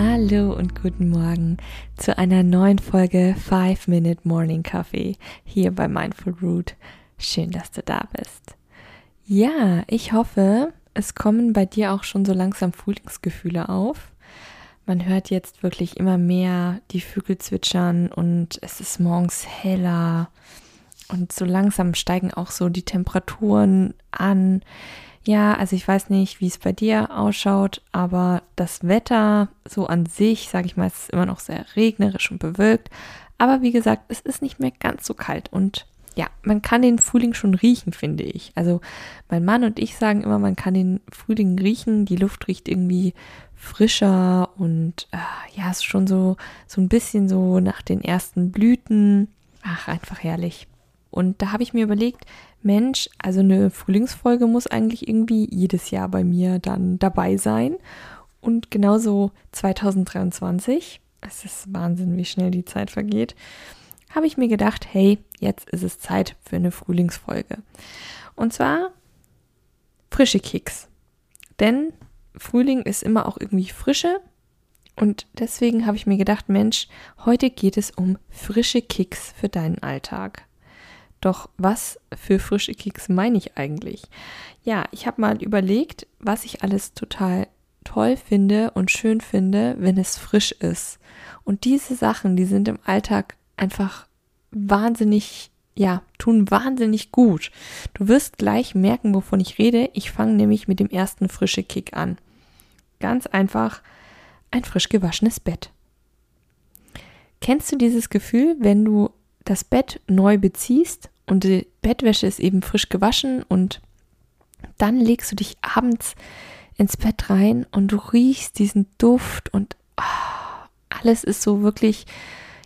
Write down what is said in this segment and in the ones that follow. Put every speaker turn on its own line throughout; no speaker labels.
Hallo und guten Morgen zu einer neuen Folge 5 Minute Morning Coffee hier bei Mindful Root. Schön, dass du da bist. Ja, ich hoffe, es kommen bei dir auch schon so langsam Frühlingsgefühle auf. Man hört jetzt wirklich immer mehr die Vögel zwitschern und es ist morgens heller und so langsam steigen auch so die Temperaturen an. Ja, also ich weiß nicht, wie es bei dir ausschaut, aber das Wetter so an sich, sage ich mal, ist immer noch sehr regnerisch und bewölkt. Aber wie gesagt, es ist nicht mehr ganz so kalt und ja, man kann den Frühling schon riechen, finde ich. Also mein Mann und ich sagen immer, man kann den Frühling riechen. Die Luft riecht irgendwie frischer und äh, ja, ist schon so, so ein bisschen so nach den ersten Blüten. Ach, einfach herrlich. Und da habe ich mir überlegt, Mensch, also eine Frühlingsfolge muss eigentlich irgendwie jedes Jahr bei mir dann dabei sein. Und genauso 2023. Es ist Wahnsinn, wie schnell die Zeit vergeht habe ich mir gedacht, hey, jetzt ist es Zeit für eine Frühlingsfolge. Und zwar frische Kicks. Denn Frühling ist immer auch irgendwie Frische. Und deswegen habe ich mir gedacht, Mensch, heute geht es um frische Kicks für deinen Alltag. Doch was für frische Kicks meine ich eigentlich? Ja, ich habe mal überlegt, was ich alles total toll finde und schön finde, wenn es frisch ist. Und diese Sachen, die sind im Alltag einfach wahnsinnig, ja, tun wahnsinnig gut. Du wirst gleich merken, wovon ich rede. Ich fange nämlich mit dem ersten frische Kick an. Ganz einfach ein frisch gewaschenes Bett. Kennst du dieses Gefühl, wenn du das Bett neu beziehst und die Bettwäsche ist eben frisch gewaschen und dann legst du dich abends ins Bett rein und du riechst diesen Duft und oh, alles ist so wirklich,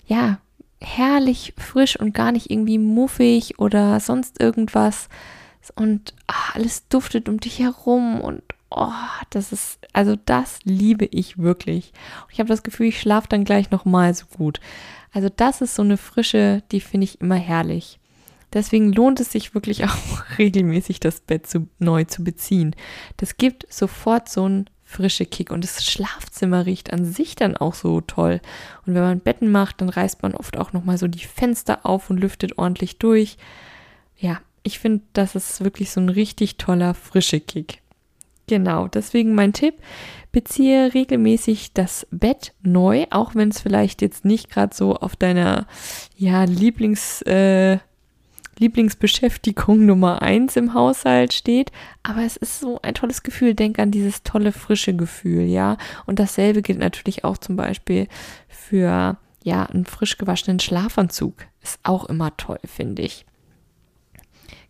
ja, herrlich frisch und gar nicht irgendwie muffig oder sonst irgendwas. Und oh, alles duftet um dich herum und oh, das ist, also das liebe ich wirklich. Und ich habe das Gefühl, ich schlafe dann gleich nochmal so gut. Also das ist so eine Frische, die finde ich immer herrlich. Deswegen lohnt es sich wirklich auch regelmäßig das Bett zu, neu zu beziehen. Das gibt sofort so ein frische Kick und das Schlafzimmer riecht an sich dann auch so toll. Und wenn man Betten macht, dann reißt man oft auch nochmal so die Fenster auf und lüftet ordentlich durch. Ja, ich finde, das ist wirklich so ein richtig toller frische Kick. Genau, deswegen mein Tipp, beziehe regelmäßig das Bett neu, auch wenn es vielleicht jetzt nicht gerade so auf deiner ja, Lieblings äh, Lieblingsbeschäftigung Nummer eins im Haushalt steht. Aber es ist so ein tolles Gefühl. Denk an dieses tolle, frische Gefühl, ja. Und dasselbe gilt natürlich auch zum Beispiel für, ja, einen frisch gewaschenen Schlafanzug. Ist auch immer toll, finde ich.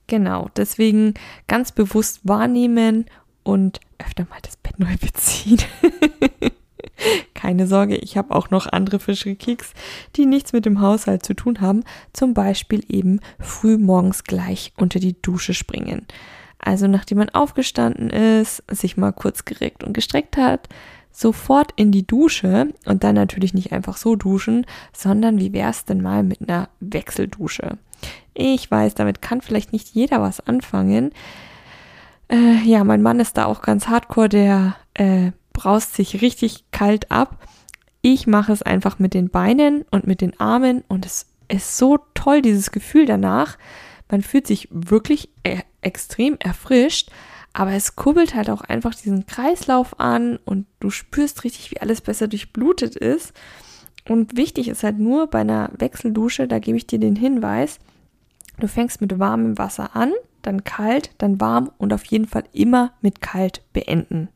Genau, deswegen ganz bewusst wahrnehmen und öfter mal das Bett neu beziehen. Keine Sorge, ich habe auch noch andere frische die nichts mit dem Haushalt zu tun haben. Zum Beispiel eben früh morgens gleich unter die Dusche springen. Also nachdem man aufgestanden ist, sich mal kurz gereckt und gestreckt hat, sofort in die Dusche und dann natürlich nicht einfach so duschen, sondern wie wäre es denn mal mit einer Wechseldusche? Ich weiß, damit kann vielleicht nicht jeder was anfangen. Äh, ja, mein Mann ist da auch ganz hardcore, der äh, braust sich richtig kalt ab. Ich mache es einfach mit den Beinen und mit den Armen und es ist so toll, dieses Gefühl danach. Man fühlt sich wirklich e extrem erfrischt, aber es kurbelt halt auch einfach diesen Kreislauf an und du spürst richtig, wie alles besser durchblutet ist. Und wichtig ist halt nur bei einer Wechseldusche, da gebe ich dir den Hinweis, du fängst mit warmem Wasser an, dann kalt, dann warm und auf jeden Fall immer mit kalt beenden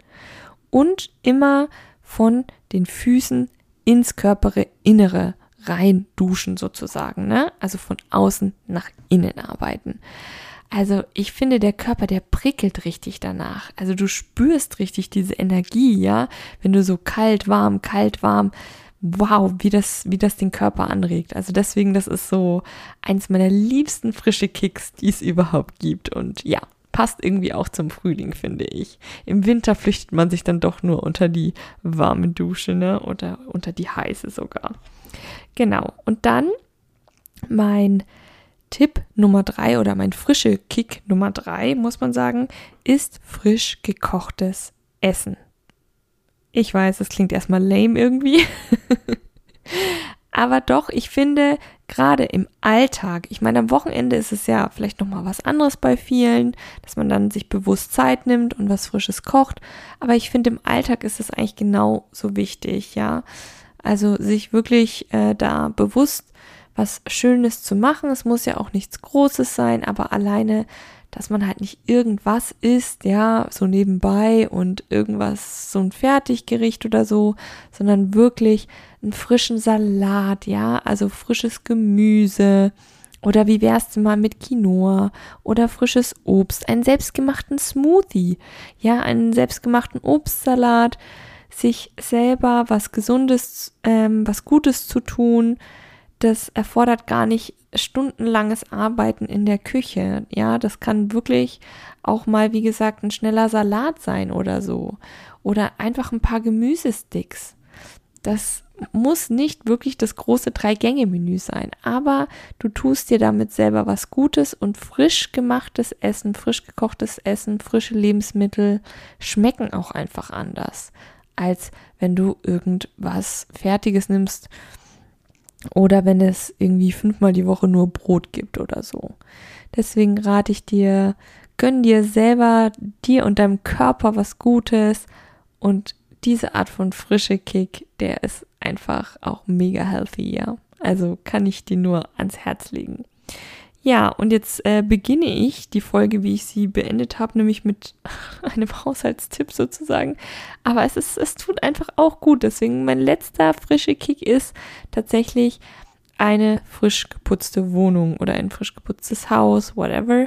und immer von den Füßen ins Körperinnere rein duschen sozusagen, ne? Also von außen nach innen arbeiten. Also ich finde, der Körper, der prickelt richtig danach. Also du spürst richtig diese Energie, ja, wenn du so kalt, warm, kalt, warm wow, wie das, wie das den Körper anregt. Also deswegen, das ist so eins meiner liebsten frische Kicks, die es überhaupt gibt. Und ja, passt irgendwie auch zum Frühling, finde ich. Im Winter flüchtet man sich dann doch nur unter die warme Dusche, ne? Oder unter die heiße sogar. Genau. Und dann mein Tipp Nummer drei oder mein frische Kick Nummer drei, muss man sagen, ist frisch gekochtes Essen. Ich weiß, es klingt erstmal lame irgendwie. Aber doch, ich finde, gerade im Alltag, ich meine, am Wochenende ist es ja vielleicht nochmal was anderes bei vielen, dass man dann sich bewusst Zeit nimmt und was Frisches kocht. Aber ich finde, im Alltag ist es eigentlich genau so wichtig, ja. Also sich wirklich äh, da bewusst was Schönes zu machen. Es muss ja auch nichts Großes sein, aber alleine, dass man halt nicht irgendwas isst, ja, so nebenbei und irgendwas, so ein Fertiggericht oder so, sondern wirklich einen frischen Salat, ja, also frisches Gemüse. Oder wie wär's denn mal mit Quinoa oder frisches Obst, einen selbstgemachten Smoothie, ja, einen selbstgemachten Obstsalat, sich selber was Gesundes, ähm, was Gutes zu tun, das erfordert gar nicht stundenlanges Arbeiten in der Küche. Ja, das kann wirklich auch mal, wie gesagt, ein schneller Salat sein oder so. Oder einfach ein paar Gemüsesticks. Das muss nicht wirklich das große Drei-Gänge-Menü sein, aber du tust dir damit selber was Gutes und frisch gemachtes Essen, frisch gekochtes Essen, frische Lebensmittel schmecken auch einfach anders, als wenn du irgendwas Fertiges nimmst oder wenn es irgendwie fünfmal die Woche nur Brot gibt oder so. Deswegen rate ich dir, gönn dir selber, dir und deinem Körper was Gutes und diese Art von frische Kick, der ist einfach auch mega healthy, ja. Also kann ich dir nur ans Herz legen. Ja, und jetzt äh, beginne ich die Folge, wie ich sie beendet habe, nämlich mit einem Haushaltstipp sozusagen. Aber es ist, es tut einfach auch gut. Deswegen mein letzter frische Kick ist tatsächlich eine frisch geputzte Wohnung oder ein frisch geputztes Haus, whatever.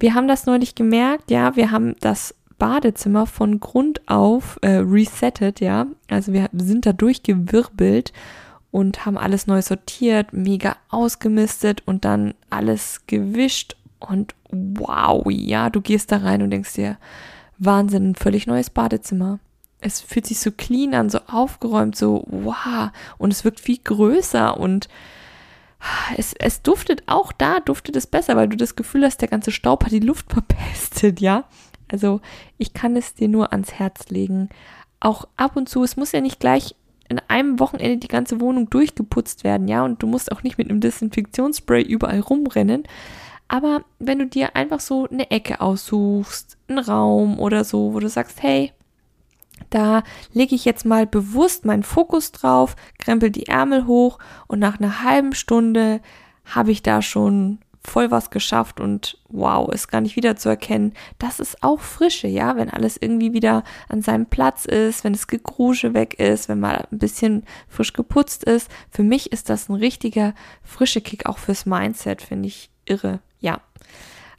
Wir haben das neulich gemerkt, ja, wir haben das Badezimmer von Grund auf äh, resettet, ja. Also wir sind da durchgewirbelt und haben alles neu sortiert, mega ausgemistet und dann alles gewischt und wow, ja, du gehst da rein und denkst dir, Wahnsinn, ein völlig neues Badezimmer. Es fühlt sich so clean an, so aufgeräumt, so wow und es wirkt viel größer und es, es duftet auch da, duftet es besser, weil du das Gefühl hast, der ganze Staub hat die Luft verpestet, ja. Also ich kann es dir nur ans Herz legen. Auch ab und zu, es muss ja nicht gleich in einem Wochenende die ganze Wohnung durchgeputzt werden, ja, und du musst auch nicht mit einem Desinfektionsspray überall rumrennen. Aber wenn du dir einfach so eine Ecke aussuchst, einen Raum oder so, wo du sagst, hey, da lege ich jetzt mal bewusst meinen Fokus drauf, krempel die Ärmel hoch und nach einer halben Stunde habe ich da schon voll was geschafft und wow, ist gar nicht wieder zu erkennen. Das ist auch Frische, ja, wenn alles irgendwie wieder an seinem Platz ist, wenn das Gegrusche weg ist, wenn mal ein bisschen frisch geputzt ist. Für mich ist das ein richtiger frische Kick auch fürs Mindset, finde ich irre, ja.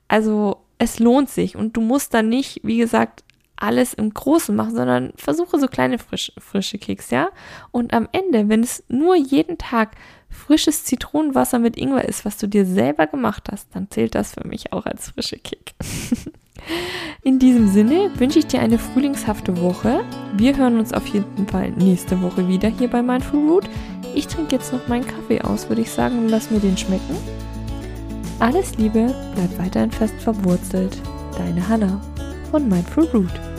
Also es lohnt sich und du musst dann nicht, wie gesagt, alles im Großen machen, sondern versuche so kleine frisch, frische Kicks, ja. Und am Ende, wenn es nur jeden Tag frisches Zitronenwasser mit Ingwer ist, was du dir selber gemacht hast, dann zählt das für mich auch als frische Kick. In diesem Sinne wünsche ich dir eine frühlingshafte Woche. Wir hören uns auf jeden Fall nächste Woche wieder hier bei Mindful Root. Ich trinke jetzt noch meinen Kaffee aus, würde ich sagen, und lass mir den schmecken. Alles Liebe, bleib weiterhin fest verwurzelt. Deine Hanna von Mindful Root.